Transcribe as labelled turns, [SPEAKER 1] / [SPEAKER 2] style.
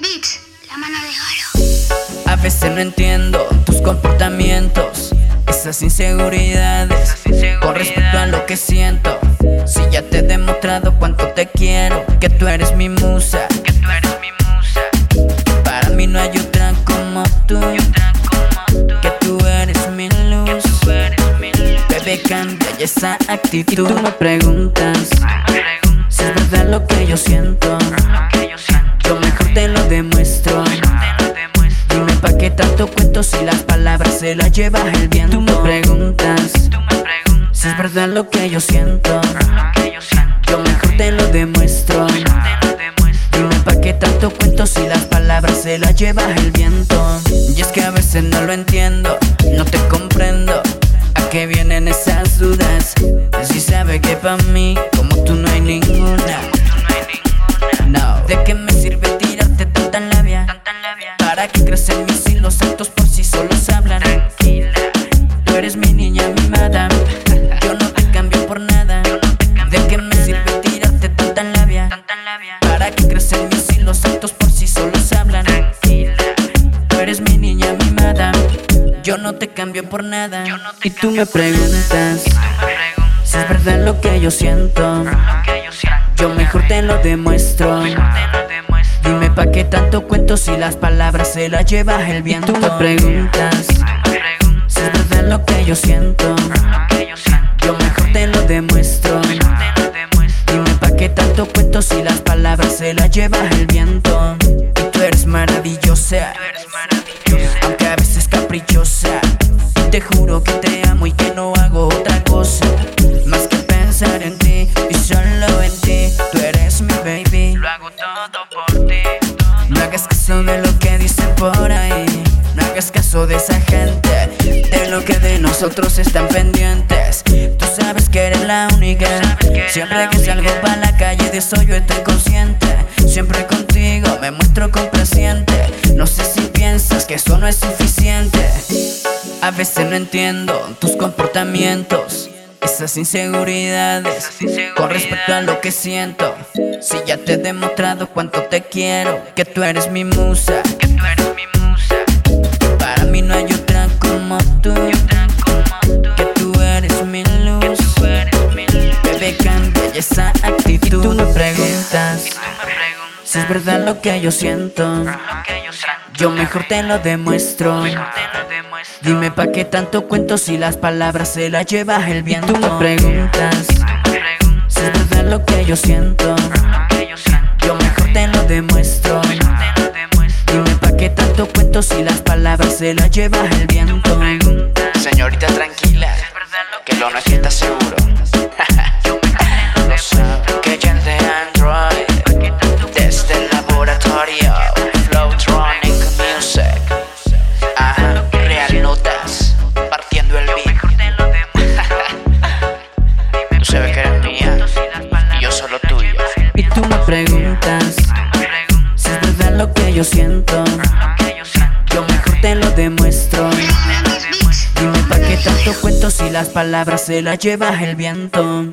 [SPEAKER 1] Beats, la mano de oro.
[SPEAKER 2] A veces no entiendo tus comportamientos, esas inseguridades, con respecto a lo que siento. Si ya te he demostrado cuánto te quiero, que tú eres mi musa, que tú eres mi musa. Para mí no hay otra como tú, Ya esa actitud. Tú me preguntas si es verdad lo que yo siento. Yo mejor te lo demuestro. Dime pa' qué tanto cuento si las palabras se las lleva el viento. Tú me preguntas si es verdad lo que yo siento. Yo mejor te lo demuestro. Dime pa' qué tanto cuento si las palabras se las lleva el viento. Y es que a veces no lo entiendo, no te comprendo. ¿A qué vienen esas dudas? Si sabe que pa' mí, como tú no hay ninguna. No, ¿de qué me sirve tirarte tanta labia? Para que crecen mis hilos actos por sí solos hablan. Tú eres mi niña mimada. Yo no te cambio por nada. ¿De qué me sirve tirarte tanta labia? Para que crecen mis hilos actos por sí solos hablan. Tú eres mi niña mimada. Yo no te cambio por nada. Y tú me preguntas si es verdad lo que yo siento. Yo mejor te lo demuestro. Dime pa' qué tanto cuento si las palabras se las lleva el viento. Tú me preguntas si es verdad lo que yo siento. Yo mejor te lo demuestro. Dime pa' qué tanto cuento si las palabras se las lleva el viento. Caprichosa. Te juro que te amo y que no hago otra cosa más que pensar en ti y solo en ti. Tú eres mi baby.
[SPEAKER 3] Lo hago todo por ti.
[SPEAKER 2] No hagas caso de lo que dicen por ahí. No hagas caso de esa gente. De lo que de nosotros están pendientes. Tú sabes que eres la única. Siempre que salgo pa' la calle de eso yo estoy consciente. Siempre contigo me muestro complaciente. No sé si piensas que eso no es suficiente. A veces no entiendo tus comportamientos. Esas inseguridades con respecto a lo que siento. Si ya te he demostrado cuánto te quiero, que tú eres mi musa.
[SPEAKER 3] Que tú eres mi musa.
[SPEAKER 2] Para mí no hay otra como tú, que tú eres mi luz.
[SPEAKER 3] Tú eres mi luz.
[SPEAKER 2] Bebé, cambia esa actitud. Y tú me preguntas
[SPEAKER 3] Tú me preguntas
[SPEAKER 2] si es verdad lo que yo siento.
[SPEAKER 3] lo que yo siento.
[SPEAKER 2] Yo mejor te lo demuestro. Dime pa' qué tanto cuento si las palabras se las lleva el viento. Tú me preguntas
[SPEAKER 3] Tú me preguntas
[SPEAKER 2] si es verdad lo que yo siento.
[SPEAKER 3] lo que yo siento.
[SPEAKER 2] Yo mejor te lo demuestro.
[SPEAKER 3] Te lo demuestro.
[SPEAKER 2] Dime pa' qué tanto cuento si las palabras se las lleva el viento.
[SPEAKER 4] Señorita tranquila,
[SPEAKER 3] Es verdad lo
[SPEAKER 4] que lo nuestro está seguro.
[SPEAKER 2] Que yo siento. Yo mejor te lo demuestro. Dime pa' qué tanto cuento si las palabras se las lleva el viento.